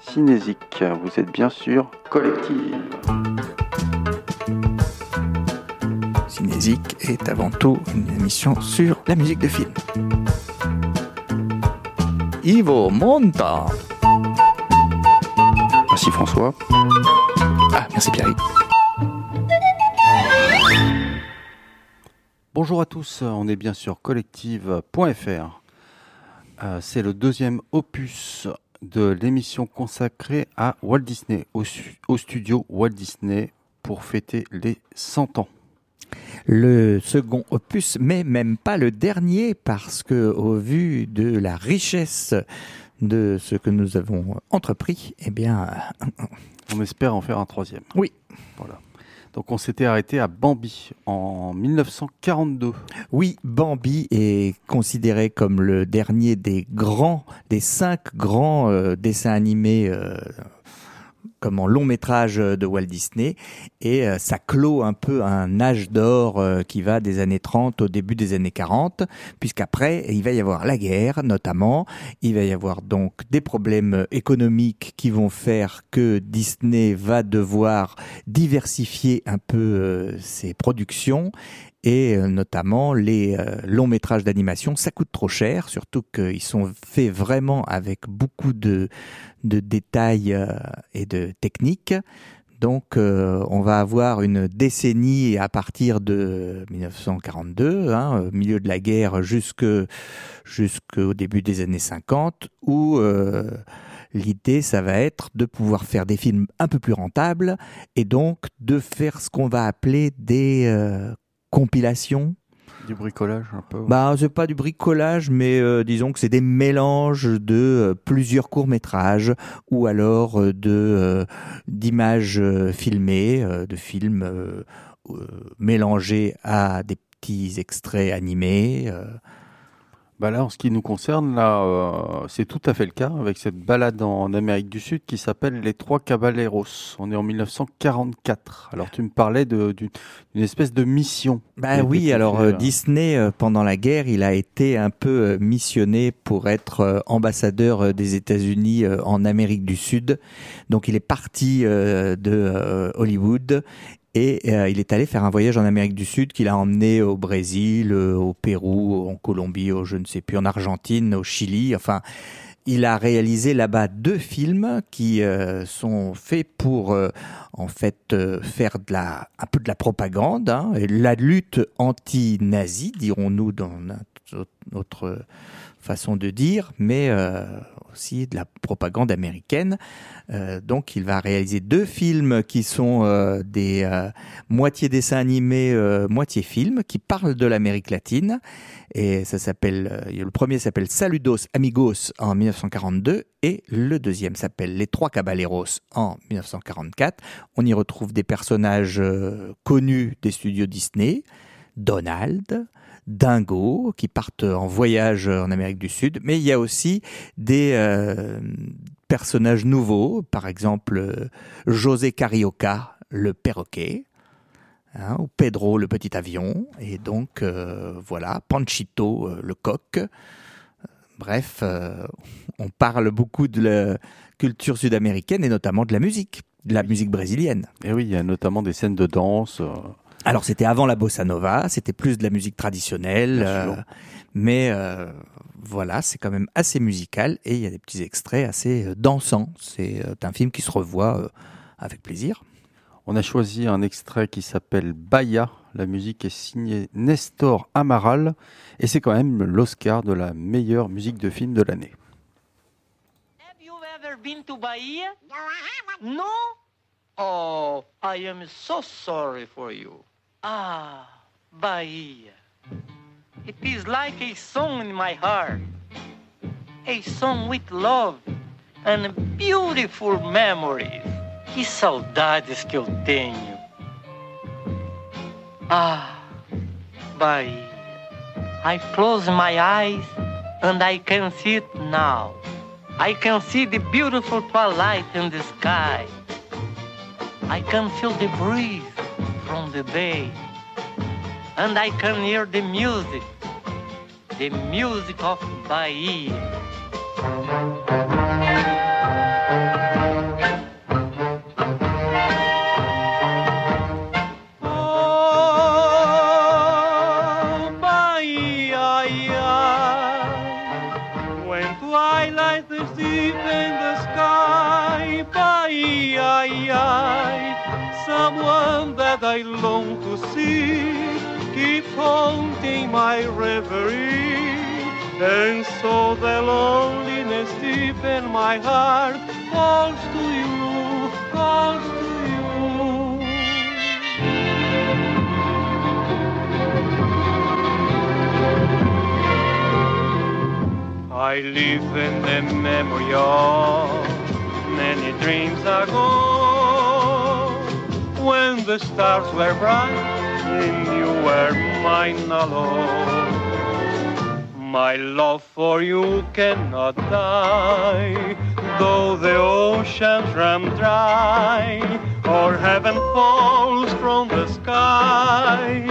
Cinésique, vous êtes bien sûr collective. Cinésique est avant tout une émission sur la musique de film. Ivo Monta. Merci François. Ah, merci Pierre. Bonjour à tous, on est bien sûr collective.fr. Euh, c'est le deuxième opus de l'émission consacrée à Walt Disney, au, au, studio Walt Disney, pour fêter les 100 ans. Le second opus, mais même pas le dernier, parce que au vu de la richesse de ce que nous avons entrepris, eh bien... On espère en faire un troisième. Oui. Voilà. Donc on s'était arrêté à Bambi en 1942. Oui, Bambi est considéré comme le dernier des grands, des cinq grands euh, dessins animés euh, comme en long métrage de Walt Disney. Et euh, ça clôt un peu un âge d'or euh, qui va des années 30 au début des années 40 puisqu'après il va y avoir la guerre notamment, il va y avoir donc des problèmes économiques qui vont faire que Disney va devoir diversifier un peu euh, ses productions et notamment les longs métrages d'animation, ça coûte trop cher, surtout qu'ils sont faits vraiment avec beaucoup de, de détails euh, et de techniques. Donc, euh, on va avoir une décennie à partir de 1942, hein, milieu de la guerre jusqu'au début des années 50, où euh, l'idée, ça va être de pouvoir faire des films un peu plus rentables et donc de faire ce qu'on va appeler des compilations du bricolage un peu Bah, c'est pas du bricolage, mais euh, disons que c'est des mélanges de euh, plusieurs courts-métrages ou alors euh, de d'images filmées, de films mélangés à des petits extraits animés. Bah là, en ce qui nous concerne, là, euh, c'est tout à fait le cas avec cette balade en Amérique du Sud qui s'appelle Les Trois Caballeros. On est en 1944. Alors, tu me parlais d'une espèce de mission. Bah oui, alors euh, Disney, euh, pendant la guerre, il a été un peu missionné pour être ambassadeur des États-Unis en Amérique du Sud. Donc, il est parti de Hollywood et euh, il est allé faire un voyage en Amérique du Sud qu'il a emmené au Brésil, euh, au Pérou, en Colombie, au je ne sais plus, en Argentine, au Chili. Enfin, il a réalisé là-bas deux films qui euh, sont faits pour en fait faire de la un peu de la propagande, hein, et la lutte anti-nazie, dirons-nous dans notre façon de dire, mais euh, aussi de la propagande américaine. Euh, donc il va réaliser deux films qui sont euh, des moitié dessins animés, moitié films, qui parlent de l'Amérique latine. Et ça s'appelle, le premier s'appelle Saludos Amigos en 1942 et le deuxième s'appelle Les Trois Caballeros en 1944. On y retrouve des personnages connus des studios Disney, Donald, Dingo qui partent en voyage en Amérique du Sud, mais il y a aussi des euh, personnages nouveaux, par exemple euh, José Carioca, le perroquet, hein, ou Pedro, le petit avion, et donc euh, voilà, Panchito, le coq. Bref, on parle beaucoup de la culture sud-américaine et notamment de la musique, de la musique brésilienne. Et oui, il y a notamment des scènes de danse. Alors c'était avant la bossa nova, c'était plus de la musique traditionnelle, euh, mais euh, voilà, c'est quand même assez musical et il y a des petits extraits assez euh, dansants. C'est un film qui se revoit avec plaisir. On a choisi un extrait qui s'appelle Baya. La musique est signée Nestor Amaral et c'est quand même l'Oscar de la meilleure musique de film de l'année. Have you ever been to Bahia? No? Oh, I am so sorry for you. Ah, Bahia. It is like a song in my heart. A song with love and beautiful memories. Que saudades que eu tenho. Ah, Bahia. I close my eyes and I can see it now. I can see the beautiful twilight in the sky. I can feel the breeze from the bay. And I can hear the music, the music of Bahia. I long to see. Keep haunting my reverie. And so the loneliness deep in my heart calls to you, calls to you. I live in the memory of many dreams ago when the stars were bright and you were mine alone. My love for you cannot die, though the oceans run dry or heaven falls from the sky.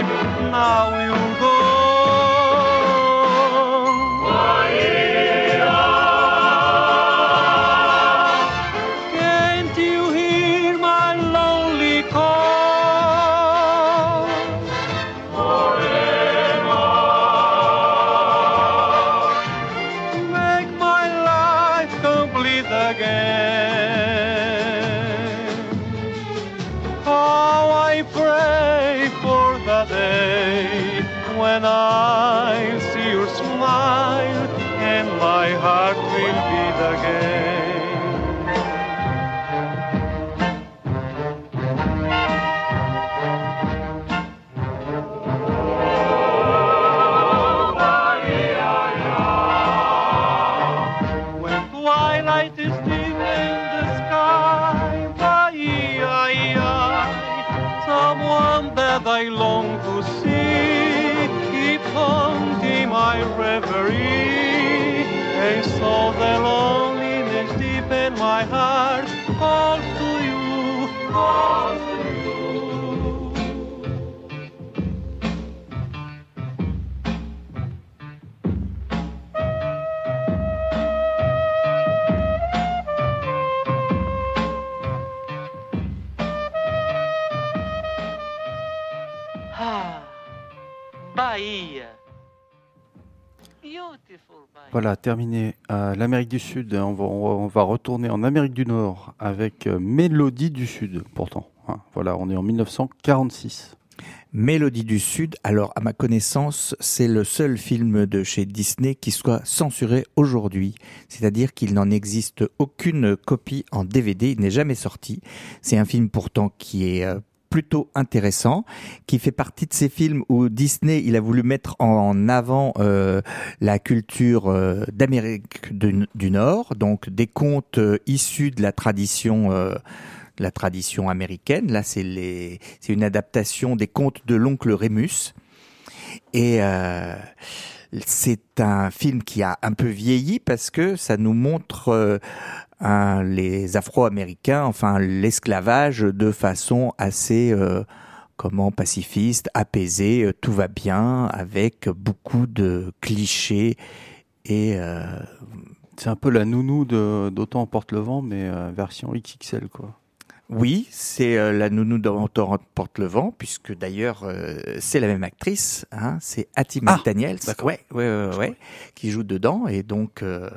Now you go. Voilà, terminé à l'Amérique du Sud. On va, on va- on va retourner en Amérique du Nord avec euh, Mélodie du Sud, pourtant. hein. Voilà, on est en 1946. Mélodie du Sud, alors à ma connaissance, c'est le seul film de chez Disney qui soit censuré aujourd'hui. C'est-à-dire qu'il n'en existe aucune copie en DVD, il n'est jamais sorti. C'est un film pourtant qui est euh, plutôt intéressant, qui fait partie de ces films où Disney il a voulu mettre en avant euh, la culture euh, d'Amérique du, Nord, donc des contes euh, issus de la tradition la tradition américaine. Là, c'est une adaptation des contes de l'oncle Rémus. Et c'est un film qui a un peu vieilli parce que ça nous montre un- les Afro-Américains, enfin l'esclavage de façon assez euh, comment pacifiste, apaisée, euh, tout va bien, avec beaucoup de clichés et euh, C'est un peu la nounou d'Autant emporte le vent, mais version XXL, quoi. Oui, c'est euh, la nounou porte le vent, puisque d'ailleurs euh, c'est la même actrice, hein, c'est Hattie Ah, McDaniels, d'accord. ouais, ouais, ouais, ouais, qui joue dedans, et donc euh,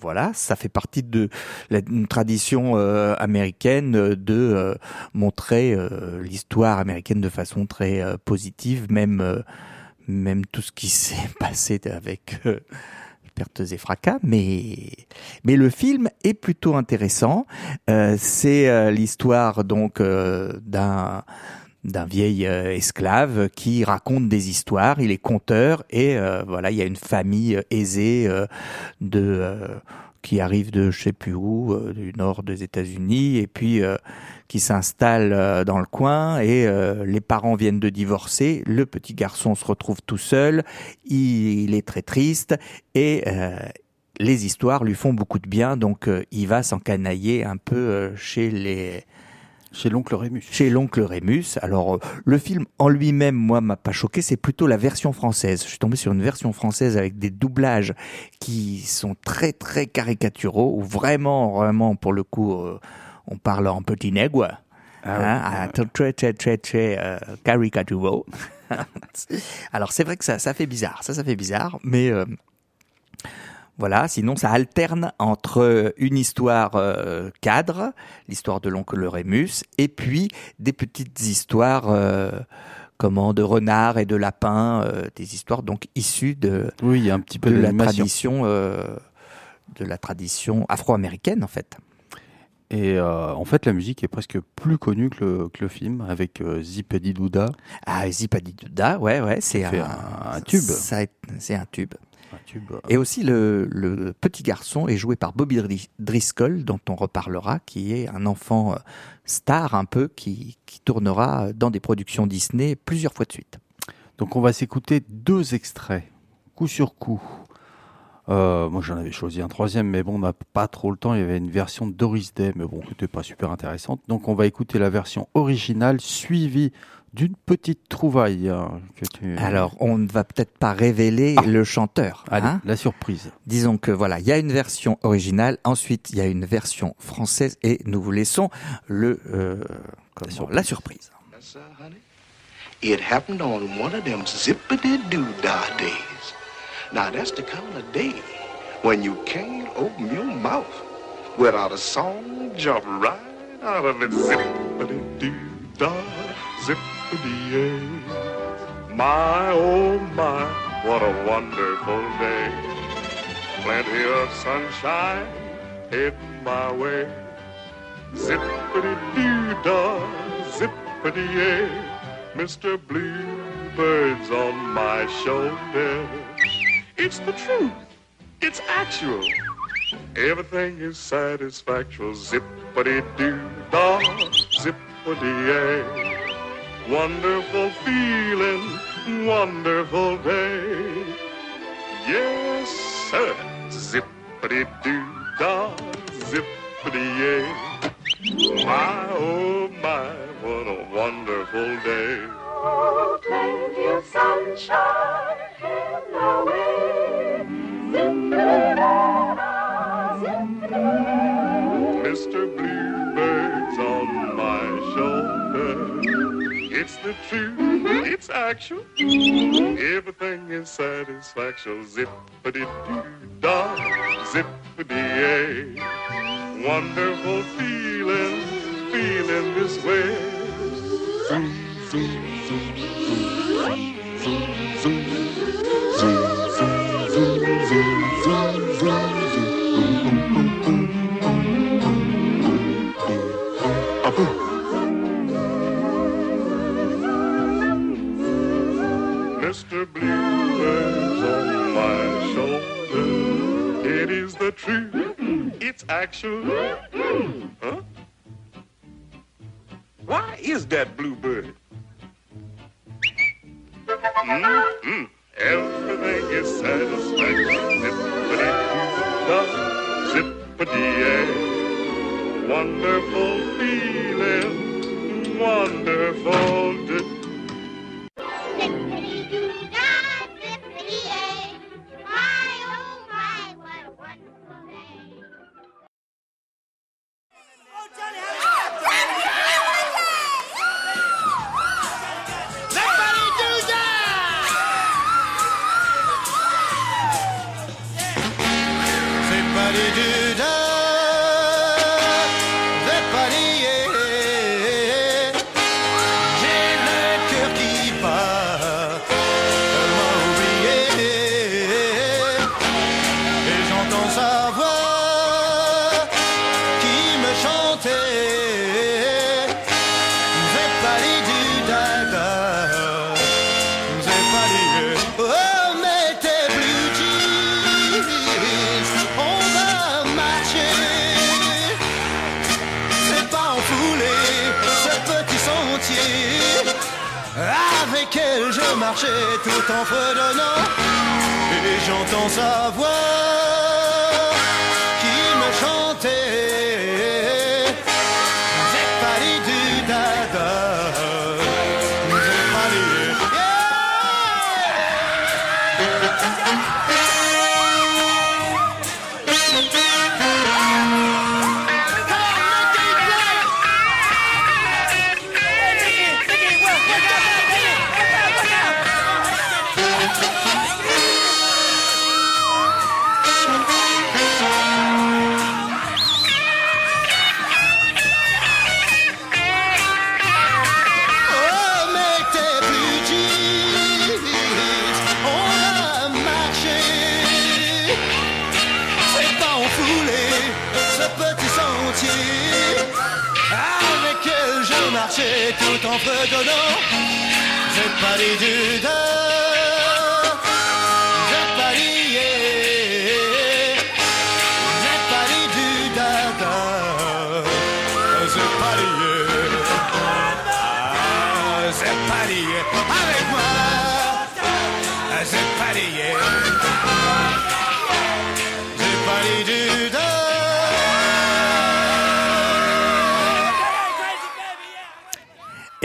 voilà, ça fait partie de la, une tradition euh, américaine de euh, montrer euh, l'histoire américaine de façon très euh, positive, même euh, même tout ce qui s'est passé avec euh, pertes et fracas, mais mais le film est plutôt intéressant. Euh, c'est euh, l'histoire donc euh, d'un d'un vieil esclave qui raconte des histoires, il est conteur et voilà, il y a une famille aisée de qui arrive de je sais plus où, euh, du nord des États-Unis et puis euh, qui s'installe euh, dans le coin et les parents viennent de divorcer, le petit garçon se retrouve tout seul, il, il est très triste et les histoires lui font beaucoup de bien, donc il va s'encanailler un peu chez les Chez l'oncle Rémus. chez l'oncle Rémus. Alors euh, le film en lui-même, moi, m'a pas choqué, c'est plutôt la version française. Je suis tombé sur une version française avec des doublages qui sont très très caricaturaux, où vraiment, vraiment, pour le coup, euh, on parle en petit nègre. Ah hein, très très très très euh, caricaturaux. Alors c'est vrai que ça, ça fait bizarre, ça, ça fait bizarre, mais euh, Voilà, sinon ça alterne entre une histoire euh, cadre, l'histoire de l'oncle Rémus, et puis des petites histoires euh, comment de renards et de lapins, euh, des histoires donc issues de oui, il y a un petit peu de de la tradition de la tradition afro-américaine en fait. Et euh, en fait, la musique est presque plus connue que le, que le film, avec euh, Zipedi Douda. Ah, Zipadidouda, ouais, ouais, c'est un, un- un tube. C'est un tube. Euh, Et aussi le, le petit garçon est joué par Bobby Dris- Driscoll, dont on reparlera, qui est un enfant euh, star un peu, qui, qui tournera dans des productions Disney plusieurs fois de suite. Donc on va s'écouter deux extraits, coup sur coup. Euh, moi j'en avais choisi un troisième, mais bon, on n'a pas trop le temps. Il y avait une version de Doris Day, mais bon, c'était pas super intéressante. Donc on va écouter la version originale suivie d'une petite trouvaille. hein, que tu... Alors, on ne va peut-être pas révéler le chanteur. Allez, hein. la surprise. Disons que voilà, il y a une version originale, ensuite il y a une version française, et nous vous laissons le euh, comment- surprise. la surprise. It happened on one of them zippity-doo-dah days. Now, that's the kind of day when you can't open your mouth without a song jump right out of it. My, oh my, what a wonderful day. Plenty of sunshine heading my way. Zippity-doo-dah, zippity-yay. Mr. Bluebird's on my shoulder. It's the truth. It's actual. Everything is satisfactual. Zippity-doo-dah, zippity-yay. Wonderful feeling, wonderful day. Yes, sir. Zippity-doo-dah, zippity-yay. My, oh my, what a wonderful day. Oh, plenty of sunshine in the way. Mr. Bluebird's It's the truth, mm-hmm. it's actual. Everything is satisfaction. Zippity-doo-dah, zippity-yay. Wonderful feeling, feeling this way. Zoom, zoom, zoom, zoom, zoom, Mr. Bluebird's on my shoulder. It is the truth. It's actual. Huh? Why is that bluebird? Mm-mm. Everything is satisfaction. Zippity-doo-dah, zippity-yay. Wonderful feeling, wonderful J'ai parlé du dard,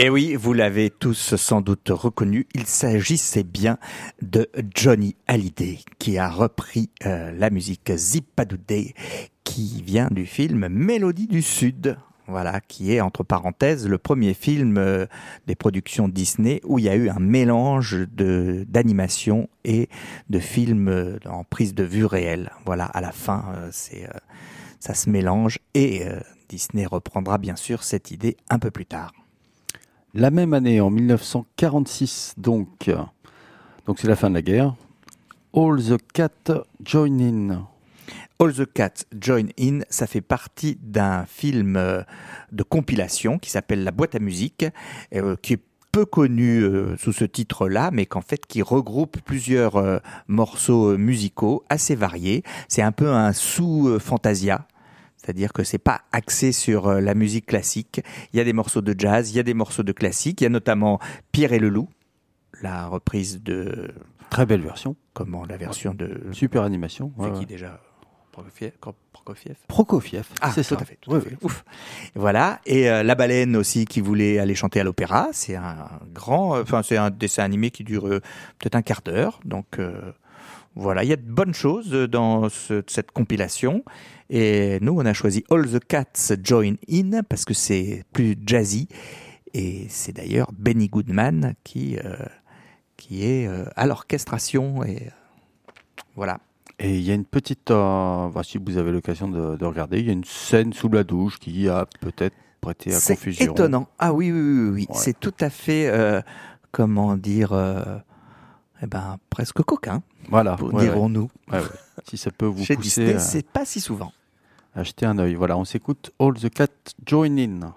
Et oui, vous l'avez tous sans doute reconnu, il s'agissait bien de Johnny Hallyday qui a repris euh, la musique Zippadoudé qui vient du film Mélodie du Sud. Voilà, qui est entre parenthèses le premier film euh, des productions Disney où il y a eu un mélange d'animation et de films euh, en prise de vue réelle. Voilà, à la fin, c'est ça se mélange et Disney reprendra bien sûr cette idée un peu plus tard. La même année, en 1946, donc, c'est la fin de la guerre. All the Cat Join In. All the Cats Join In, ça fait partie d'un film euh, de compilation qui s'appelle La boîte à musique, euh, qui est peu connu euh, sous ce titre-là, mais qu'en fait qui regroupe plusieurs morceaux musicaux assez variés. C'est un peu un sous-fantasia. C'est-à-dire que c'est pas axé sur euh, la musique classique. Il y a des morceaux de jazz, il y a des morceaux de classique. Il y a notamment Pierre et le loup, la reprise de Très belle version. comment la version de Super animation. c'est ouais, qui ouais. déjà? Prokofiev, Prokofiev? Prokofiev. Ah, c'est tout ça. à fait, tout à fait. ouais. Ouf. Voilà. Et euh, la baleine aussi qui voulait aller chanter à l'opéra. C'est un grand, euh, enfin c'est un dessin animé qui dure euh, peut-être un quart d'heure. Donc euh, voilà, il y a de bonnes choses dans ce- cette compilation. Et nous, on a choisi All the Cats Join In parce que c'est plus jazzy. Et c'est d'ailleurs Benny Goodman qui euh, qui est euh, à l'orchestration. Et euh, voilà. Et il y a une petite, euh, si vous avez l'occasion de, de regarder, il y a une scène sous la douche qui a peut-être prêté à C'est confusion. étonnant. Ah oui, oui, oui, oui. Ouais. C'est tout à fait, euh, comment dire, euh, eh ben, presque coquin, Voilà. ouais, dirons-nous. Ouais, ouais. Si ça peut vous Chez pousser Disney, à c'est pas si souvent. à jeter un œil. Voilà, on s'écoute All the Cat Join In.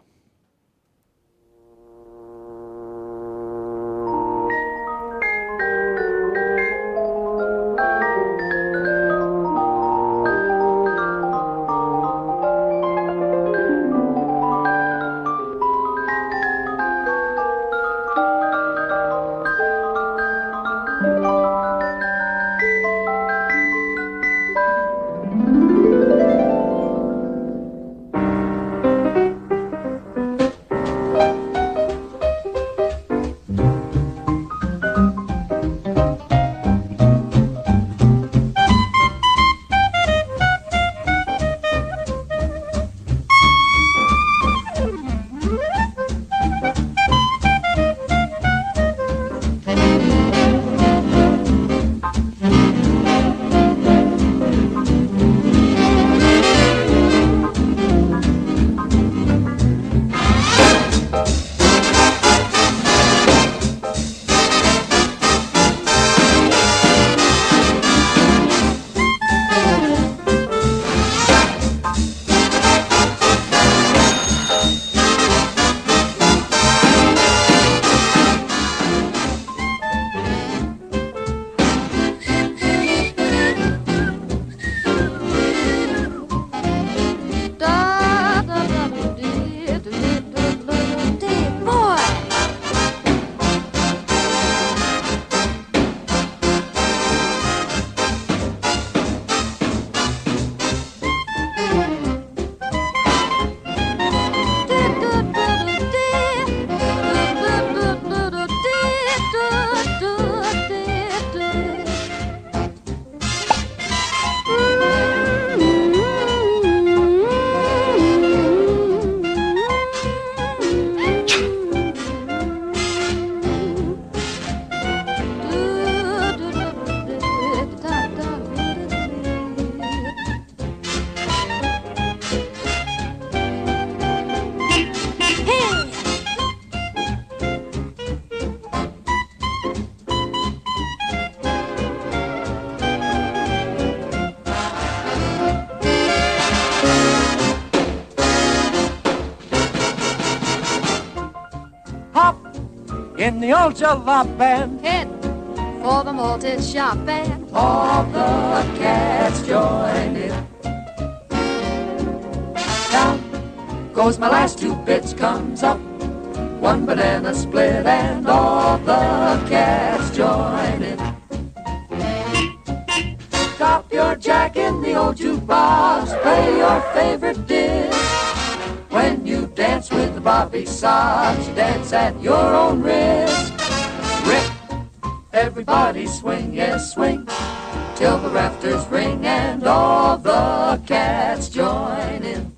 The old band. Head for the malted shop and All the cats join in. Down goes my last two bits, comes up one banana split, and all the cats join in. Drop your jack in the old jukebox, play your favorite dish. When Bobby Sox, dance at your own risk. Rip, everybody swing, yes, swing, till the rafters ring and all the cats join in.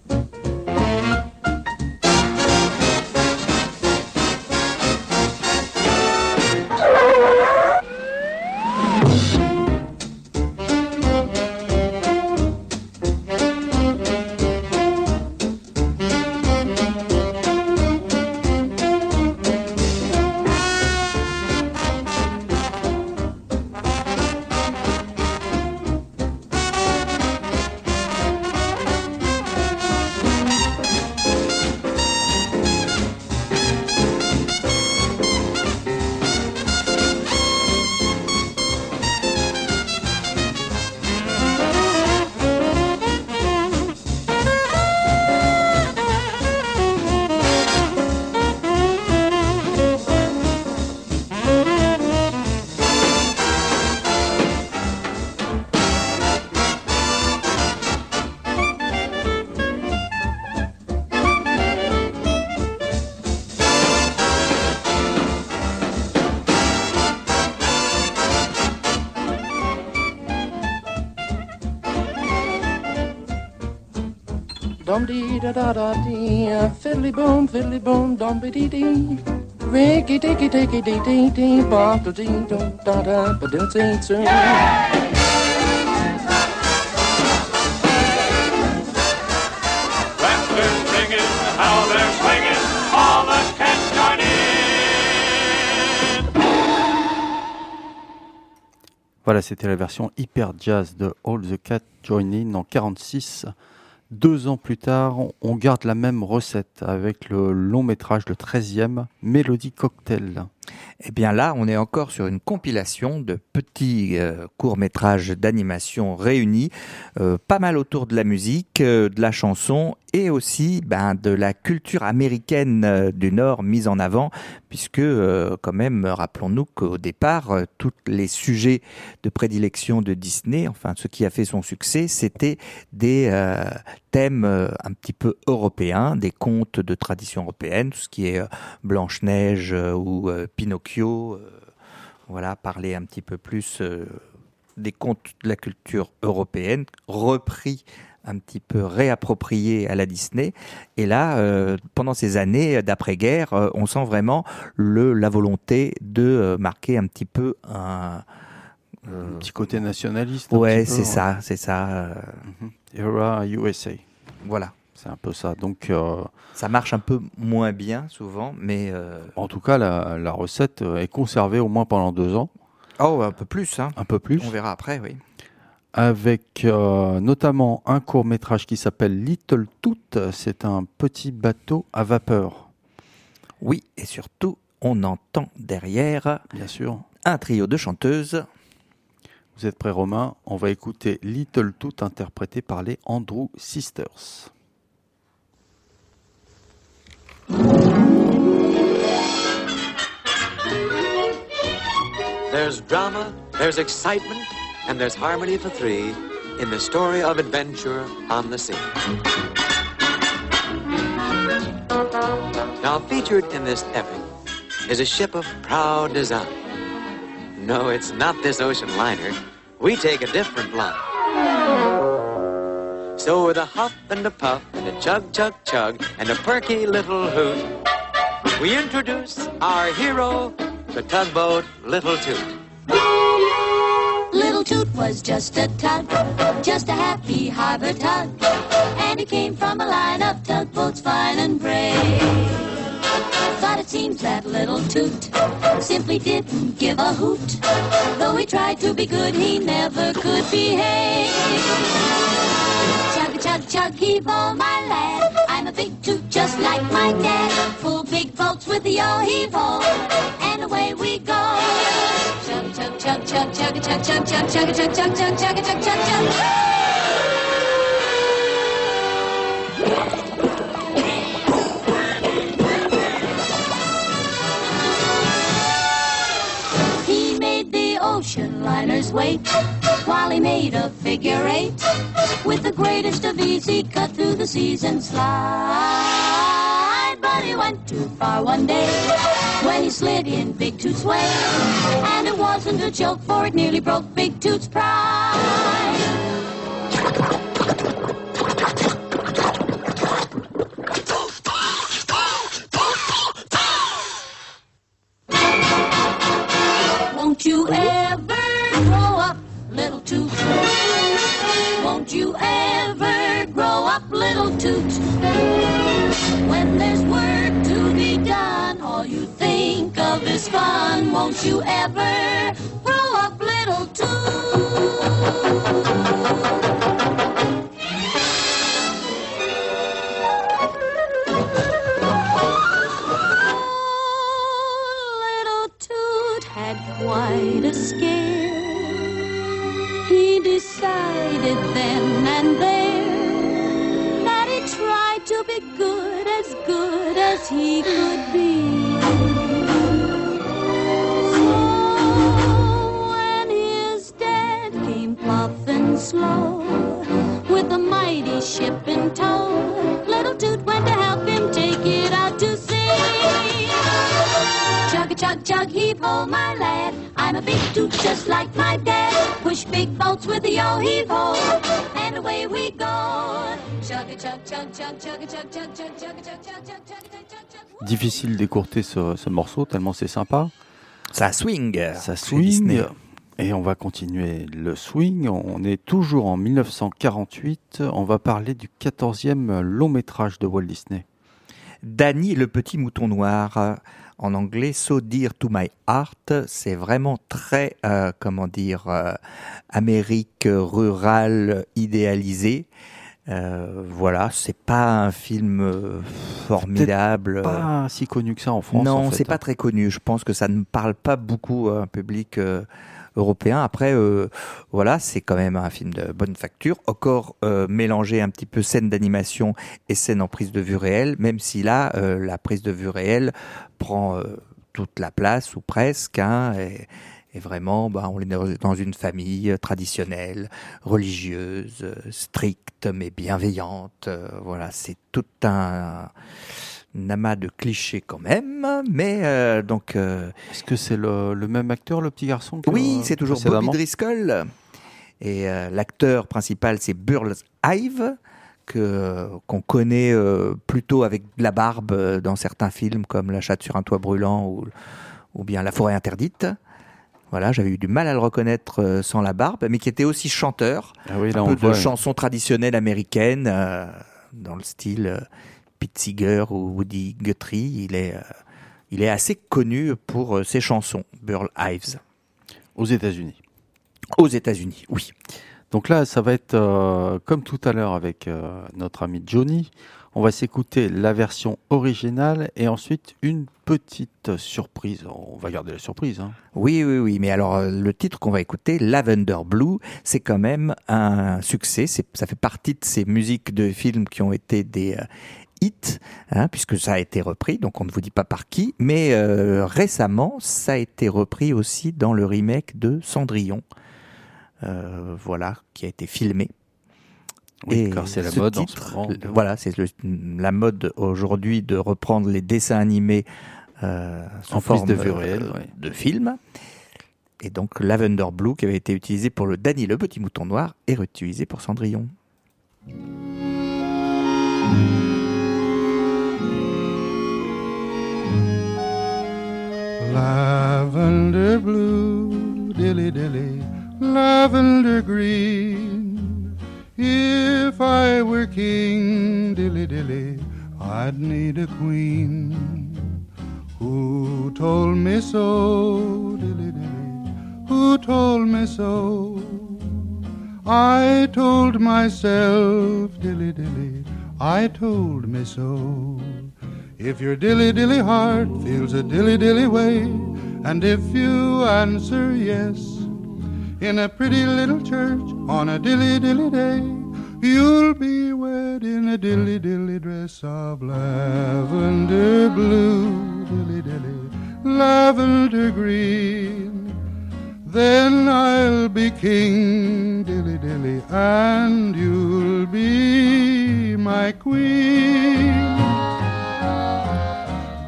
Fiddly boom, fiddly boom, dum be dee dee. Ricky dicky dicky dee dee dee, bop da dee dum da da, ba doo dee doo. Rappers singing, how they're swinging, all the cats join in. Voilà, c'était la version hyper jazz de All the Cat Join In en 46. Deux ans plus tard, on- garde la même recette avec le long métrage, le 13e, Mélodie Cocktail. Eh bien là, on est encore sur une compilation de petits euh, courts-métrages d'animation réunis, euh, pas mal autour de la musique, euh, de la chanson et aussi ben, de la culture américaine du Nord mise en avant, puisque quand même, rappelons-nous qu'au départ, tous les sujets de prédilection de Disney, enfin ce qui a fait son succès, c'était des thèmes euh, un petit peu européens, des contes de tradition européenne, tout ce qui est euh, Blanche-Neige euh, ou Pinocchio, voilà, parler un petit peu plus des contes de la culture européenne, repris un petit peu réapproprié à la Disney. Et là, euh, pendant ces années d'après-guerre, euh, on sent vraiment le, la volonté de euh, marquer un petit peu un... Un petit côté nationaliste. un ouais, c'est ça, c'est ça. euh, Era USA. voilà. C'est un peu ça. Donc, euh, Ça marche un peu moins bien souvent, mais... euh, en tout cas, la, la recette euh, est conservée au moins pendant deux ans, Oh, un peu plus, hein. un peu plus. On verra après, oui. avec euh, notamment un court métrage qui s'appelle Little Toot. C'est un petit bateau à vapeur, Oui, et surtout, on entend derrière bien sûr. un trio de chanteuses. Vous êtes prêts, Romain? On va écouter Little Toot interprété par les Andrew Sisters. There's drama, there's excitement, and there's harmony for three in the story of adventure on the sea. Now, featured in this epic is a ship of proud design. No, it's not this ocean liner. We take a different line. So, with a huff and a puff and a chug, chug, chug, and a perky little hoot, we introduce our hero, the tugboat Little Toot. Little Toot was just a tug, just a happy harbor tug. And he came from a line of tugboats fine and brave. Seems that little Toot simply didn't give a hoot. Though he tried to be good, he never could behave. Chug, chug, chug, heave all my lad. I'm a big toot just like my dad. Full big boats with the yo heave ho. And away we go. Chug, chug, chug, chug, chug, chug, chug, chug, chug, chug, chug, chug, chug, chug, chug, chug. Liners wait while he made a figure eight. With the greatest of ease, he cut through the seas and slide. But he went too far one day when he slid in Big Toot's way. And it wasn't a joke, for it nearly broke Big Toot's pride. Of is fun. Won't you ever grow up, little had quite a scare. He decided then and there that he tried to be good, as good as he could be. Just like my dad. Push big boats with the and away we go. Difficile d'écourter ce, ce morceau tellement c'est sympa. Ça swing. Ça swing. Et on va continuer le swing. On est toujours en 1948. On va parler du 14e long métrage de Walt Disney. Danny le petit mouton noir. En anglais, So Dear to My Heart, c'est vraiment très, euh, comment dire, euh, Amérique rurale idéalisée. Euh, voilà, c'est pas un film euh, formidable. Pas si connu que ça en France. non, en fait. c'est pas très connu. Je pense que ça ne parle pas beaucoup à un public euh, européen. Après, euh, voilà, c'est quand même un film de bonne facture. Encore euh, mélangé un petit peu scène d'animation et scène en prise de vue réelle, même si là, euh, la prise de vue réelle prend euh, toute la place ou presque. Hein, et, et vraiment, bah, on est dans- une famille traditionnelle, religieuse, euh, stricte mais bienveillante. Euh, voilà, c'est tout un amas de clichés quand même. Mais euh, donc, euh, Est-ce que c'est le, le même acteur, le petit garçon que, oui, c'est toujours Bobby Driscoll. Et euh, l'acteur principal, c'est Burl Ive, que qu'on connaît plutôt avec de la barbe dans certains films comme La chatte sur un toit brûlant ou, ou bien La forêt interdite. Voilà, j'avais eu du mal à le reconnaître sans la barbe, mais qui était aussi chanteur, Ah oui, là un on peu de chansons traditionnelles américaines dans le style Pete Seeger ou Woody Guthrie. Il est, euh, il est assez connu pour euh, ses chansons, Burl Ives. aux États-Unis. Aux États-Unis, oui. Donc là, ça va être euh, comme tout à l'heure avec euh, notre ami Johnny. On va s'écouter la version originale et ensuite une petite surprise. On va garder la surprise. Hein. Oui, oui, oui. Mais alors, le titre qu'on va écouter, Lavender Blue, c'est quand même un succès. C'est, ça fait partie de ces musiques de films qui ont été des euh, hits, hein, puisque ça a été repris. Donc, on ne vous dit pas par qui. Mais euh, récemment, ça a été repris aussi dans le remake de Cendrillon. Euh, voilà, qui a été filmé. Oui, car c'est la mode en ce moment. Voilà, c'est la mode aujourd'hui de reprendre les dessins animés euh, sous En forme de vue réelle, ouais. de film. Et donc Lavender Blue, qui avait été utilisé pour le Danny le petit mouton noir, est réutilisé pour Cendrillon. Lavender blue, dilly dilly, lavender green. If I were king, dilly dilly, I'd need a queen. Who told me so, dilly dilly? Who told me so? I told myself, dilly dilly, I told me so. If your dilly dilly heart feels a dilly dilly way, And if you answer yes, in a pretty little church on a dilly dilly day, you'll be wed in a dilly dilly dress of lavender blue, dilly dilly, lavender green. Then I'll be king, dilly dilly, and you'll be my queen.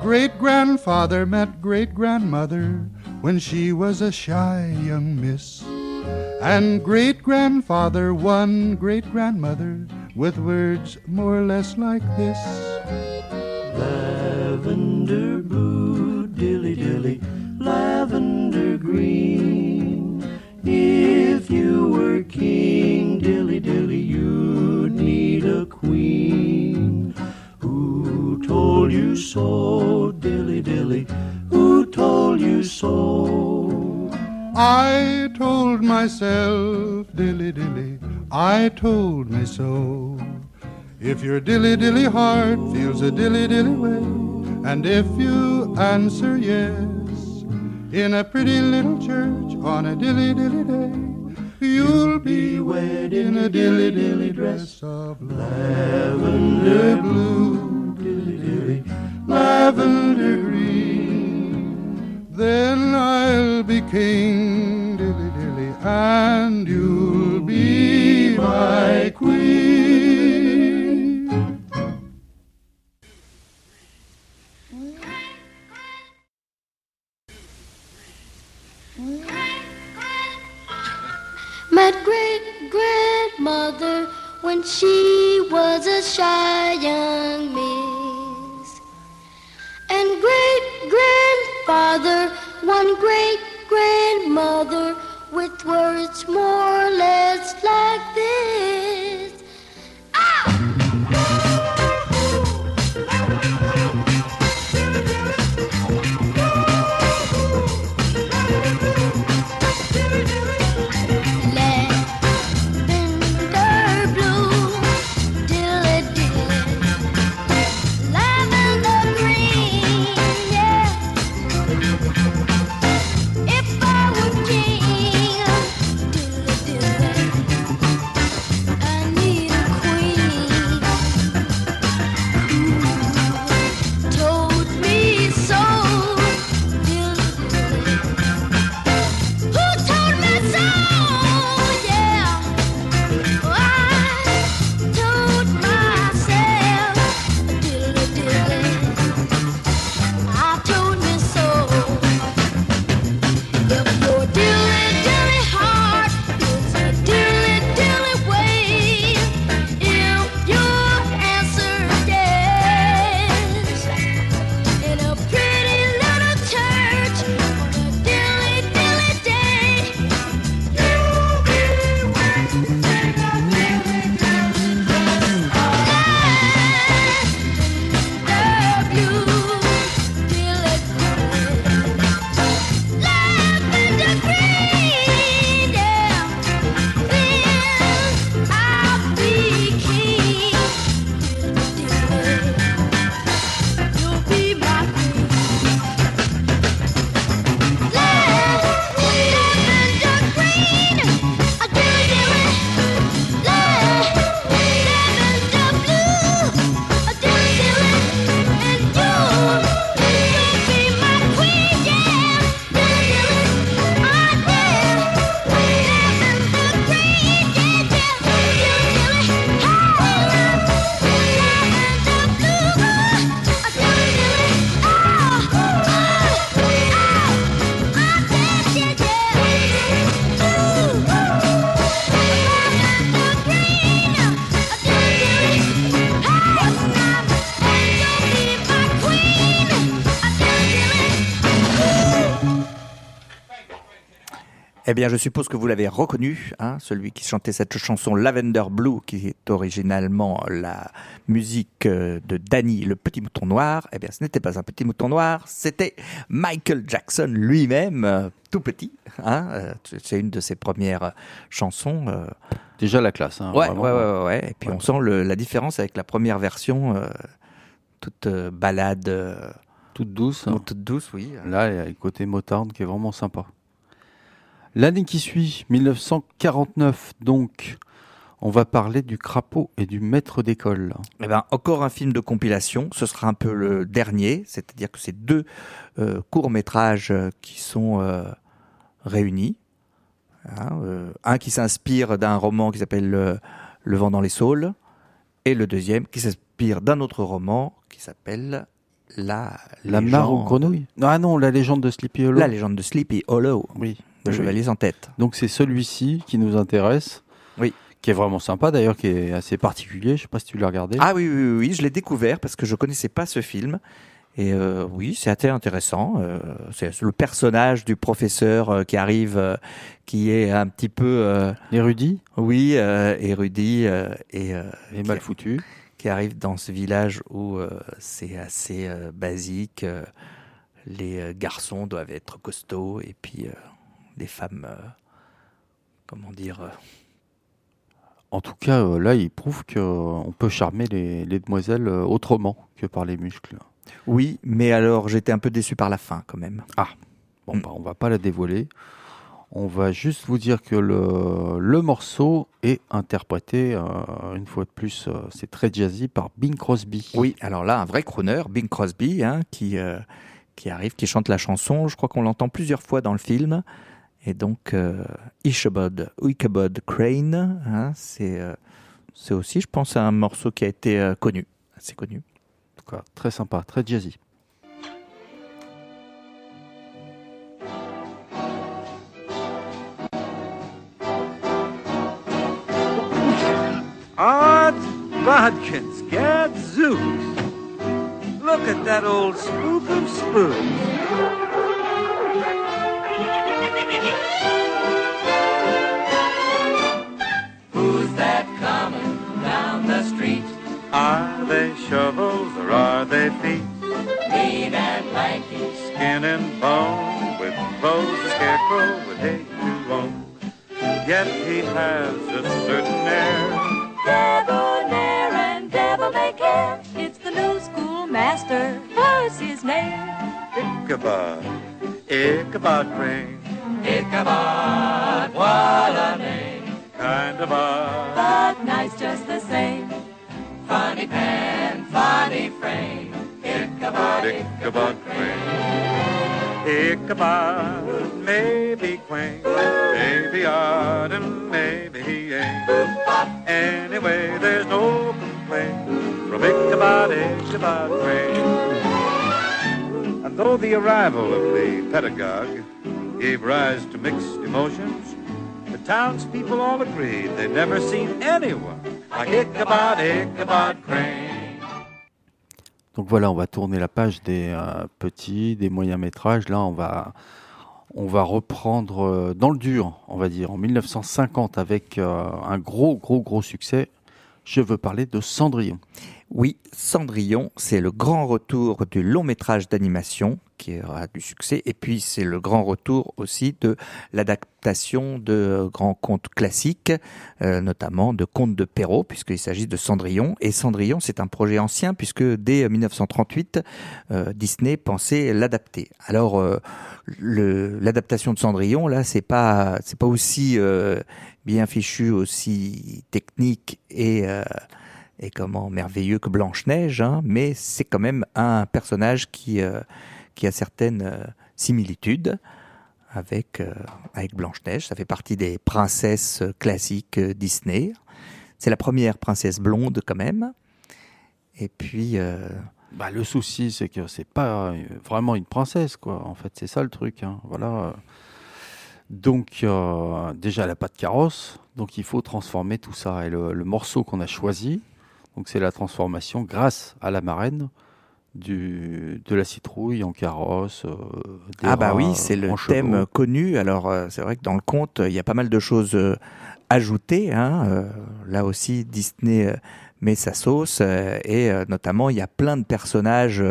Great grandfather met great grandmother when she was a shy young miss. And great grandfather won great grandmother with words more or less like this Lavender blue, dilly dilly, lavender green. If you were king, dilly dilly, you'd need a queen. Told you so, dilly dilly? Who told you so? I told myself, dilly dilly, I told me so. If your dilly dilly heart feels a dilly dilly way, and if you answer yes, in a pretty little church on a dilly dilly day, you'll be wed in a dilly dilly dress of lavender blue, dilly lavender green. Then I'll be king, dilly dilly, and you'll be my queen. My great grandmother when she was a shy grandfather, one great grandmother with words more Eh bien, je suppose que vous l'avez reconnu, hein, celui qui chantait cette chanson Lavender Blue, qui est originalement la musique euh, de Danny, le petit mouton noir. Eh bien, ce n'était pas un petit mouton noir, c'était Michael Jackson lui-même, euh, tout petit. Hein, euh, c'est une de ses premières chansons. Déjà la classe. Hein, ouais, vraiment, ouais, ouais. Et puis on sent le- la différence avec la première version, euh, toute euh, balade. euh, toute douce. toute douce, oui. Là, il y a le côté Motown qui est vraiment sympa. L'année qui suit, 1949, donc, on va parler du crapaud et du maître d'école. Eh ben, encore un film de compilation. Ce sera un peu le dernier, c'est-à-dire que c'est deux euh, courts métrages euh, qui sont euh, réunis. Hein, euh, un qui s'inspire d'un roman qui s'appelle Le vent dans les saules, et le deuxième qui s'inspire d'un autre roman qui s'appelle La La mare aux grenouilles? Ah non, la légende de Sleepy Hollow. La légende de Sleepy Hollow. Oui. De Oui, Chevalier sans tête. Donc c'est celui-ci qui nous intéresse. Oui. Qui est vraiment sympa d'ailleurs, qui est assez particulier. Je sais pas si tu l'as regardé. Ah oui, oui, oui, je l'ai découvert parce que je connaissais pas ce film. Et euh, oui, c'est assez intéressant. Euh, c'est le personnage du professeur euh, qui arrive, euh, qui est un petit peu érudit. Oui, érudit et, Et mal foutu. Qui arrive dans ce village où c'est assez basique. les garçons doivent être costauds et puis les femmes, euh, comment dire, euh, En tout cas, euh, là, il prouve qu'on peut charmer les, les demoiselles euh, autrement que par les muscles. Oui, mais alors j'étais un peu déçu par la fin quand même. Ah, bon, bah, on va pas la dévoiler. On va juste vous dire que le, le morceau est interprété, euh, une fois de plus, euh, c'est très jazzy, par Bing Crosby. Oui, alors là, un vrai crooner, Bing Crosby, hein, qui, euh, qui arrive, qui chante la chanson. Je crois qu'on l'entend plusieurs fois dans le film. Et donc, euh, Ichabod, Ichabod Crane, hein, c'est euh, c'est aussi, je pense, un morceau qui a été euh, connu, assez connu. En tout cas, très sympa, très jazzy. Odds bodkins, gadzooks. Look at that old spook of spooks. Who's that coming down the street? Are they shovels or are they feet? Lean and lanky, Skin and bone, with clothes a scarecrow would hate to own. Yet he has a certain air. Debonair and devil may care. It's the new schoolmaster. What's his name? Ichabod, Ichabod Crane. Ichabod, what a name. Kind of odd. But nice just the same. Funny pen, funny frame. Ichabod, Ichabod Crane. Ichabod may be quaint, may be odd, and maybe he ain't. Anyway, there's no complaint from Ichabod, Ichabod Crane. And though the arrival of the pedagogue gave rise to mixed emotions, the townspeople all never seen anyone like Ichabod, Ichabod Crane. Donc voilà, on va tourner la page des euh, petits, des moyens métrages. Là, on va, on va reprendre euh, dans le dur, on va dire, en 1950 avec euh, un gros, gros, gros succès. Je veux parler de Cendrillon. Oui, Cendrillon, c'est le grand retour du long métrage d'animation qui aura du succès. Et puis, c'est le grand retour aussi de l'adaptation de grands contes classiques, euh, notamment de Contes de Perrault, puisqu'il s'agit de Cendrillon. Et Cendrillon, c'est un projet ancien, puisque dès 1938, euh, Disney pensait l'adapter. Alors, euh, l'adaptation de Cendrillon, là, c'est pas, c'est pas aussi euh, bien fichu, aussi technique et euh, et comment merveilleux que Blanche-Neige, hein, mais c'est quand même un personnage qui, euh, qui a certaines euh, similitudes avec, euh, avec Blanche-Neige. Ça fait partie des princesses classiques Disney. C'est la première princesse blonde quand même. Et puis... Bah, le souci, c'est que c'est pas vraiment une princesse, quoi. En fait, c'est ça le truc. hein. Voilà. Donc, déjà, elle n'a pas de carrosse, donc il faut transformer tout ça. Et le morceau qu'on a choisi, donc c'est la transformation grâce à la marraine du, de la citrouille en carrosse. euh, des Ah bah rats, oui, c'est le chevaux. thème connu. Alors euh, c'est vrai que dans le conte, il y a pas mal de choses euh, ajoutées. hein. Là aussi, Disney met sa sauce et notamment il y a plein de personnages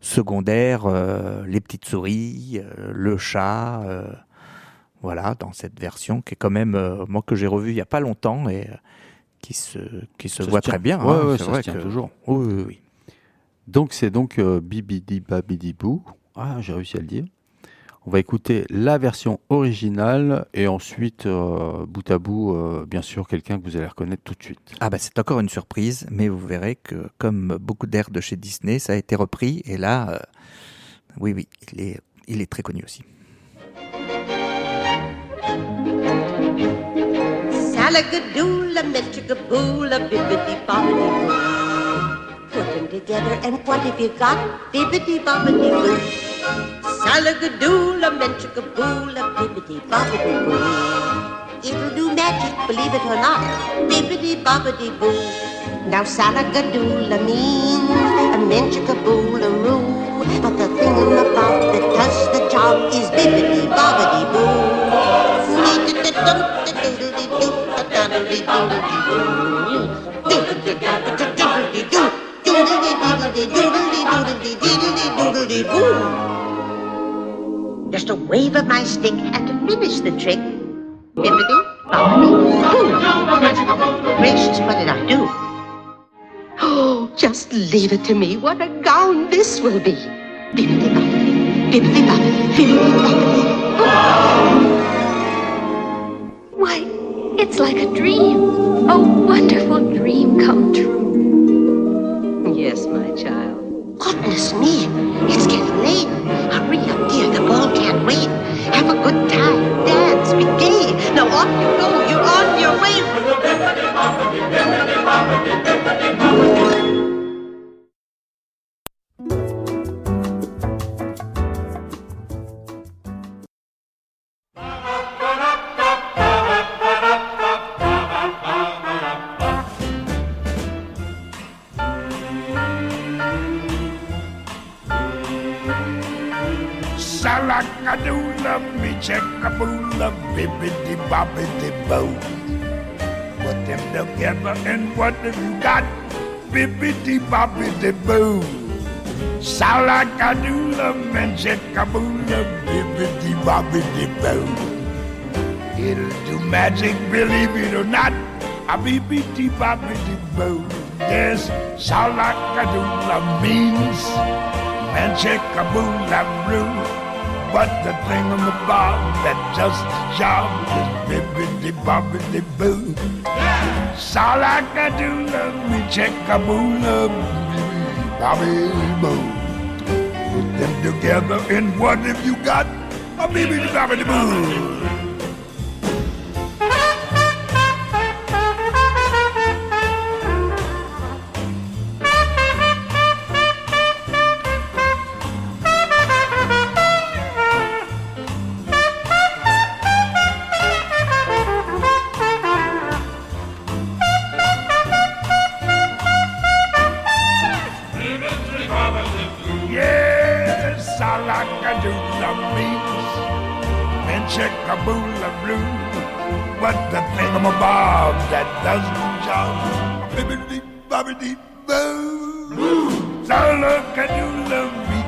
secondaires, les petites souris, le chat. voilà, dans cette version qui est quand même moi que j'ai revu il y a pas longtemps et qui se qui se Ça voit très bien. Ouais, hein. ouais, C'est ça vrai se que- toujours. Oui, oui, oui. Donc c'est donc euh, Bibidi Babidi Boo. Ah, j'ai réussi à le dire. On va écouter la version originale et ensuite, euh, bout à bout, euh, bien sûr, quelqu'un que vous allez reconnaître tout de suite. Ah bah c'est encore une surprise, mais vous verrez que comme beaucoup d'airs de chez Disney, ça a été repris et là, oui oui, il est, il est très connu aussi. Salagadoola, metricaboola, bibbidi bobbidi boo. Put them together and what have you got? Bibbidi bobbidi boo. Salagadoola, metricaboola, bibbidi bobbidi boo. It'll do magic, believe it or not. Bibbidi bobbidi boo. Now salagadoola means a menchicaboola roo. But the thing about that does the job is bibbidi bobbidi boo. Just a wave of my stick and to finish the trick. Bibbidi, bobbidi, boo. Gracious, what did I do? Oh, just leave it to me. What a gown this will be. Bibbidi bobbidi, bibbidi bobbidi, bibbidi bobbidi. Why, it's like a dream. A wonderful dream come true. Yes, my child. Goodness me, it's getting late. Bobby the Boo. Salakadula, Manchakabula, Bibbidi Bobby the Boo. It'll do magic, believe it or not. Abibidi Bobby the Boo. Yes, Salakadula means Manchakabula Roo. But the thing on the bob that the job is bibbidi bobbidi boo. All I can do, love me, check a boo, love me, bobby boo. Put them together and what have you got? A bibbidi bobbidi boo. Bobbidi boo. So look at you love me.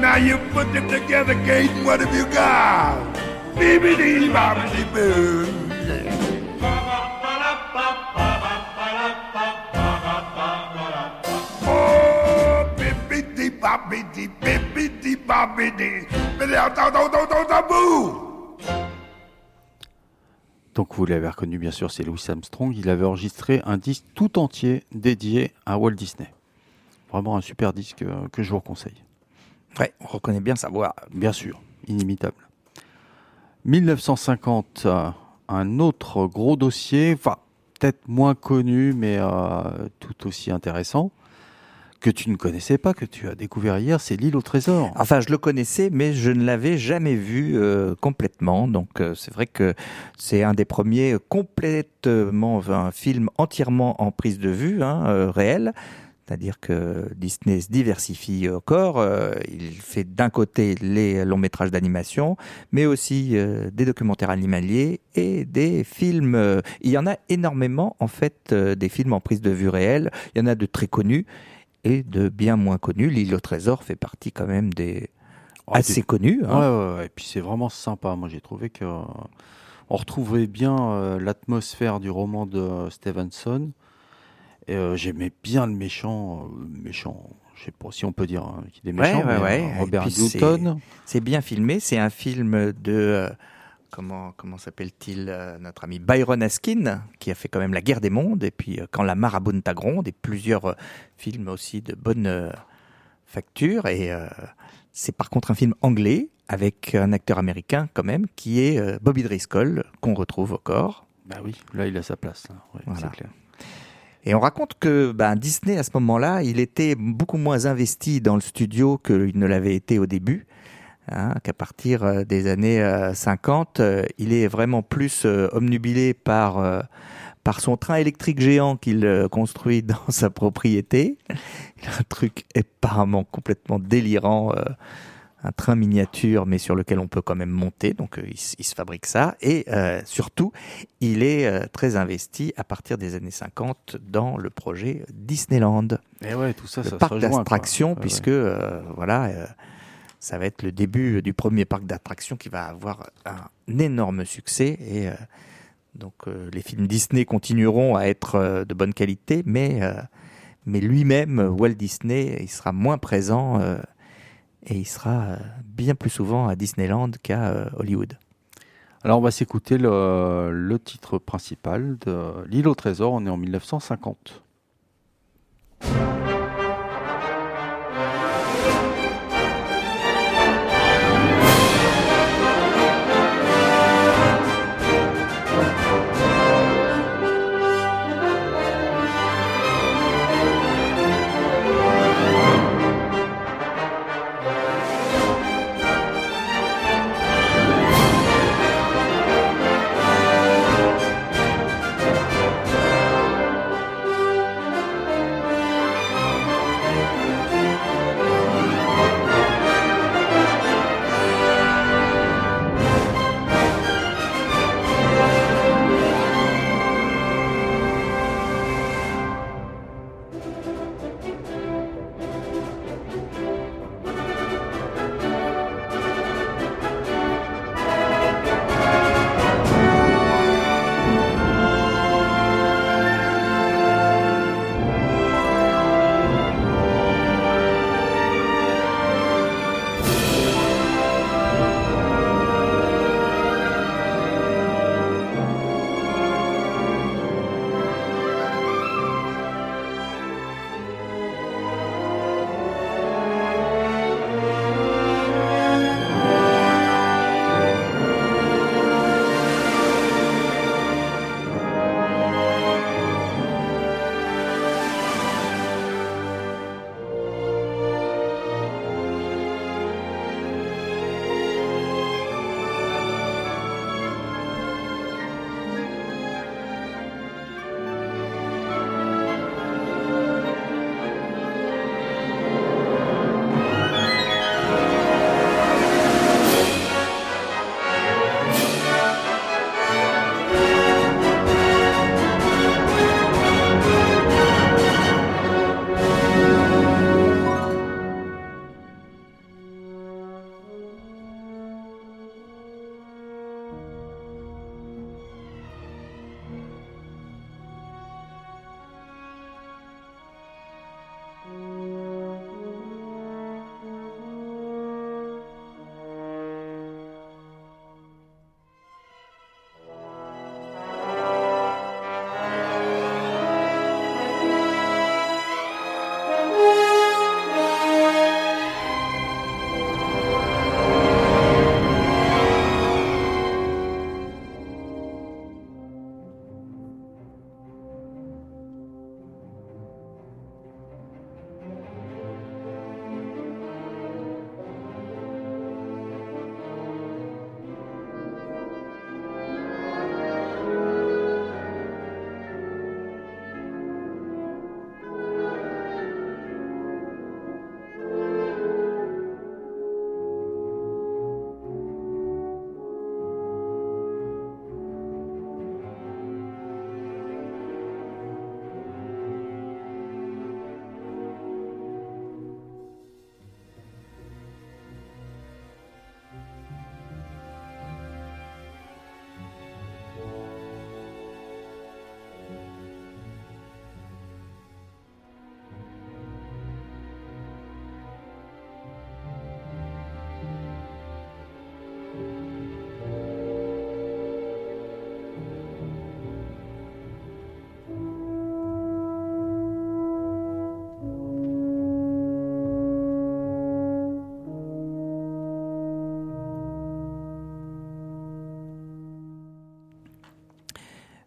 Now you put them together, Kate, what have you got? Bibbidi bobbidi boo. Oh, bibbidi bobbidi, bibbidi bobbidi, bibbidi do do do do do boo. Donc vous l'avez reconnu bien sûr, c'est Louis Armstrong. Il avait enregistré un disque tout entier dédié à Walt Disney. Vraiment un super disque euh, que je vous conseille. Ouais, on reconnaît bien sa voix. Bien sûr, inimitable. 1950, euh, un autre gros dossier, enfin peut-être moins connu, mais euh, tout aussi intéressant, que tu ne connaissais pas, que tu as découvert hier, c'est l'île au trésor. Enfin, je le connaissais, mais je ne l'avais jamais vu euh, complètement. Donc, euh, c'est vrai que c'est un des premiers complètement, un film entièrement en prise de vue, hein, euh, réel. C'est-à-dire que Disney se diversifie encore. Il fait d'un côté les longs métrages d'animation, mais aussi des documentaires animaliers et des films. il y en a énormément, en fait, des films en prise de vue réelle. Il y en a de très connus et de bien moins connus. L'île au trésor fait partie quand même des assez des- connus. hein. Ouais, ouais, ouais. Et puis c'est vraiment sympa. Moi, j'ai trouvé que euh, on retrouvait bien euh, l'atmosphère du roman de Stevenson. Et, euh, J'aimais bien le méchant, méchant. Je sais pas si on peut dire hein, qu'il est méchant. ouais, mais, Robert Downton. C'est bien filmé. C'est un film de comment comment s'appelle-t-il euh, notre ami Byron Askin qui a fait quand même La Guerre des mondes et puis euh, Quand la marabunta gronde et plusieurs euh, films aussi de bonne facture et c'est par contre un film anglais avec un acteur américain quand même qui est Bobby Driscoll qu'on retrouve au corps. Bah oui, là il a sa place. Ouais, Voilà. C'est clair. Et on raconte que ben, Disney, à ce moment-là, il était beaucoup moins investi dans le studio qu'il ne l'avait été au début. Hein, qu'à partir euh, des années euh, 50, euh, il est vraiment plus euh, omnubilé par, euh, par son train électrique géant qu'il euh, construit dans sa propriété. Un truc apparemment complètement délirant, euh, un train miniature, mais sur lequel on peut quand même monter. Donc euh, il, se fabrique ça. Et euh, surtout, il est euh, très investi à partir des années 50 dans le projet Disneyland. Et ouais, tout ça, le ça parc Ouais, ouais. puisque euh, voilà, euh, ça va être le début du premier parc d'attractions qui va avoir un énorme succès. Et euh, donc euh, les films Disney continueront à être euh, de bonne qualité, mais euh, mais lui-même, Walt Disney, il sera moins présent euh, et il sera euh, bien plus souvent à Disneyland qu'à euh, Hollywood. Alors on va s'écouter le titre principal de L'île au trésor. On est en 1950.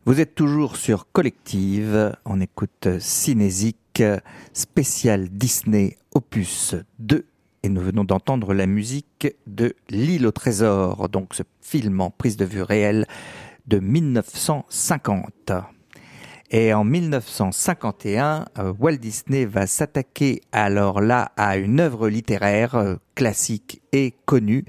Vous êtes toujours sur Collective, on écoute Cinésique spécial Disney Opus 2 et nous venons d'entendre la musique de L'île au trésor, donc ce film en prise de vue réelle de 1950. Et en 1951, euh, Walt Disney va s'attaquer alors là à une œuvre littéraire euh, classique et connue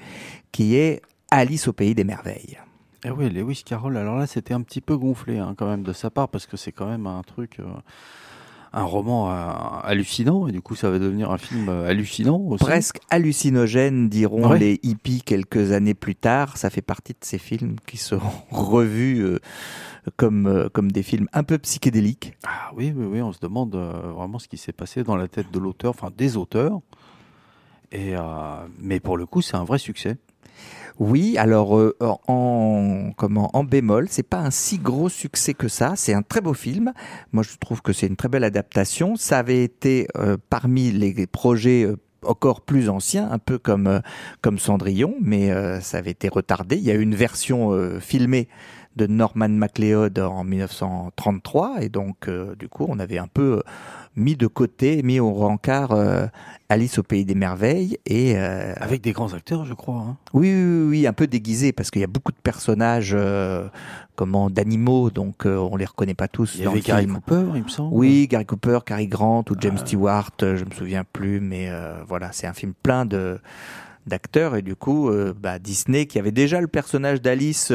qui est Alice au pays des merveilles. Eh oui, Lewis Carroll, alors là c'était un petit peu gonflé hein, quand même de sa part parce que c'est quand même un truc... Euh, un roman euh, hallucinant, et du coup ça va devenir un film euh, hallucinant aussi. Presque hallucinogène, diront les hippies quelques années plus tard. Ça fait partie de ces films qui seront revus comme, comme des films un peu psychédéliques. Ah oui, oui, oui, on se demande vraiment ce qui s'est passé dans la tête de l'auteur, enfin des auteurs. Et, mais pour le coup, c'est un vrai succès. Oui, alors euh, en comment en bémol, c'est pas un si gros succès que ça. C'est un très beau film. Moi, je trouve que c'est une très belle adaptation. Ça avait été euh, parmi les projets euh, encore plus anciens, un peu comme comme Cendrillon, mais ça avait été retardé. Il y a eu une version filmée de Norman MacLeod en 1933, et donc du coup, on avait un peu mis de côté, mis au rencard euh, Alice au pays des merveilles et euh, avec des grands acteurs, je crois. Hein. Oui, oui, oui, un peu déguisés parce qu'il y a beaucoup de personnages, euh, comment d'animaux, donc on les reconnaît pas tous. Il y avait Gary Cooper, il me semble. Oui, Gary Cooper, Cary Grant ou James Stewart, je me souviens plus, mais voilà, c'est un film plein de d'acteurs et du coup bah, Disney qui avait déjà le personnage d'Alice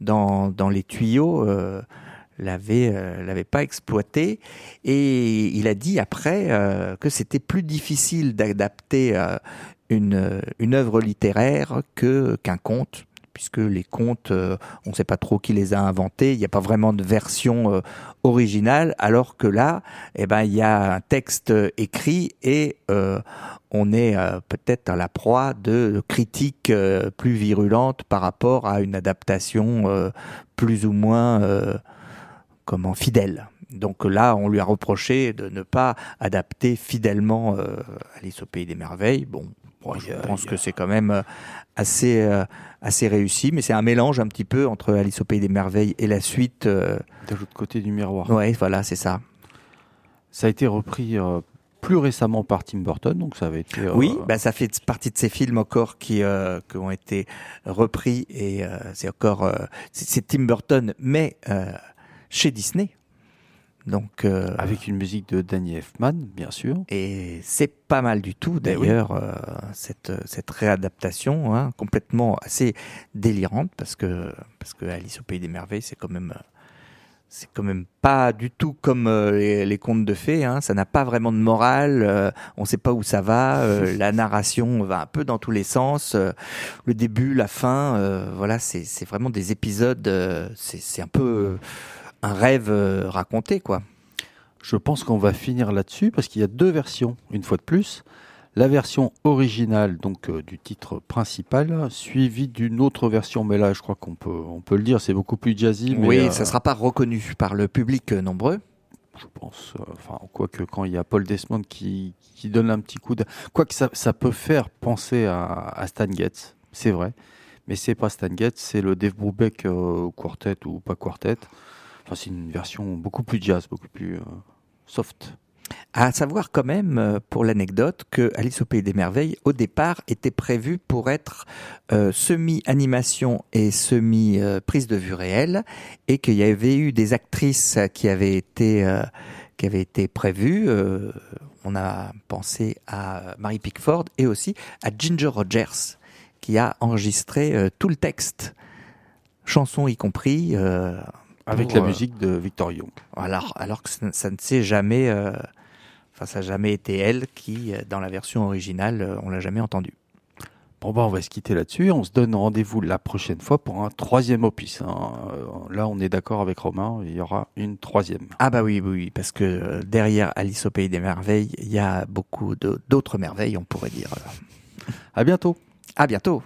dans, dans les tuyaux l'avait euh, l'avait pas exploité. Et il a dit après euh, que c'était plus difficile d'adapter euh, une une œuvre littéraire que qu'un conte puisque les contes, on ne sait pas trop qui les a inventés, il n'y a pas vraiment de version originale, alors que là, eh ben, il y a un texte écrit et on est peut-être à la proie de critiques plus virulentes par rapport à une adaptation plus ou moins comment fidèle. Donc là, on lui a reproché de ne pas adapter fidèlement euh, Alice au pays des merveilles. Bon, je pense que c'est quand même euh, assez euh, assez réussi, mais c'est un mélange un petit peu entre Alice au pays des merveilles et la suite. de l'autre côté du miroir. Oui, voilà, c'est ça. Ça a été repris plus récemment par Tim Burton, donc ça avait été. Oui, bah ça fait partie de ces films encore qui, qui ont été repris et c'est encore c'est Tim Burton, mais chez Disney. Donc euh, avec une musique de Danny Elfman, bien sûr. Et c'est pas mal du tout ben d'ailleurs euh, cette cette réadaptation hein, complètement assez délirante parce que parce que Alice au pays des merveilles c'est quand même c'est quand même pas du tout comme euh, les, contes de fées. Hein. Ça n'a pas vraiment de morale. on ne sait pas où ça va. la narration va un peu dans tous les sens. le début, la fin, voilà, c'est vraiment des épisodes. c'est un peu un rêve euh, raconté, quoi. Je pense qu'on va finir là-dessus parce qu'il y a deux versions, une fois de plus. La version originale donc euh, du titre principal, suivie d'une autre version, mais là je crois qu'on peut on peut le dire, c'est beaucoup plus jazzy. oui, ça euh, ça sera pas reconnu par le public nombreux. Je pense, enfin quoique quand il y a Paul Desmond qui, qui donne un petit coup de, quoique ça, ça peut faire penser à, à Stan Getz, c'est vrai, mais c'est pas Stan Getz, c'est le Dave Brubeck quartet ou pas quartet c'est une version beaucoup plus jazz, beaucoup plus euh, soft. À savoir quand même, euh, pour l'anecdote, que Alice au Pays des Merveilles, au départ, était prévu pour être euh, semi-animation et semi-prise de vue réelle, et qu'il y avait eu des actrices qui avaient été, qui avaient été prévues. on a pensé à Mary Pickford et aussi à Ginger Rogers, qui a enregistré tout le texte, chanson y compris avec la euh, musique de Victor Young. Alors, alors que ça, ne s'est jamais, euh, enfin, ça n'a jamais été elle qui, euh, dans la version originale, on l'a jamais entendu. Bon, bah, on va se quitter là-dessus. On se donne rendez-vous la prochaine fois pour un troisième opus. Hein. Là, on est d'accord avec Romain, il y aura une troisième. Ah, bah oui, oui, parce que derrière Alice au Pays des Merveilles, il y a beaucoup d'autres merveilles, on pourrait dire. À bientôt. À bientôt.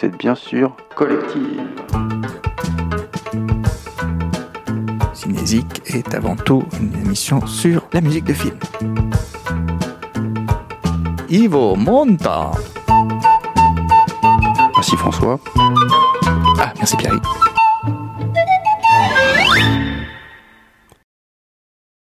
Vous êtes bien sûr collective. Cinésique est avant tout une émission sur la musique de film. Ivo Monta. Merci François. Ah, merci Pierre.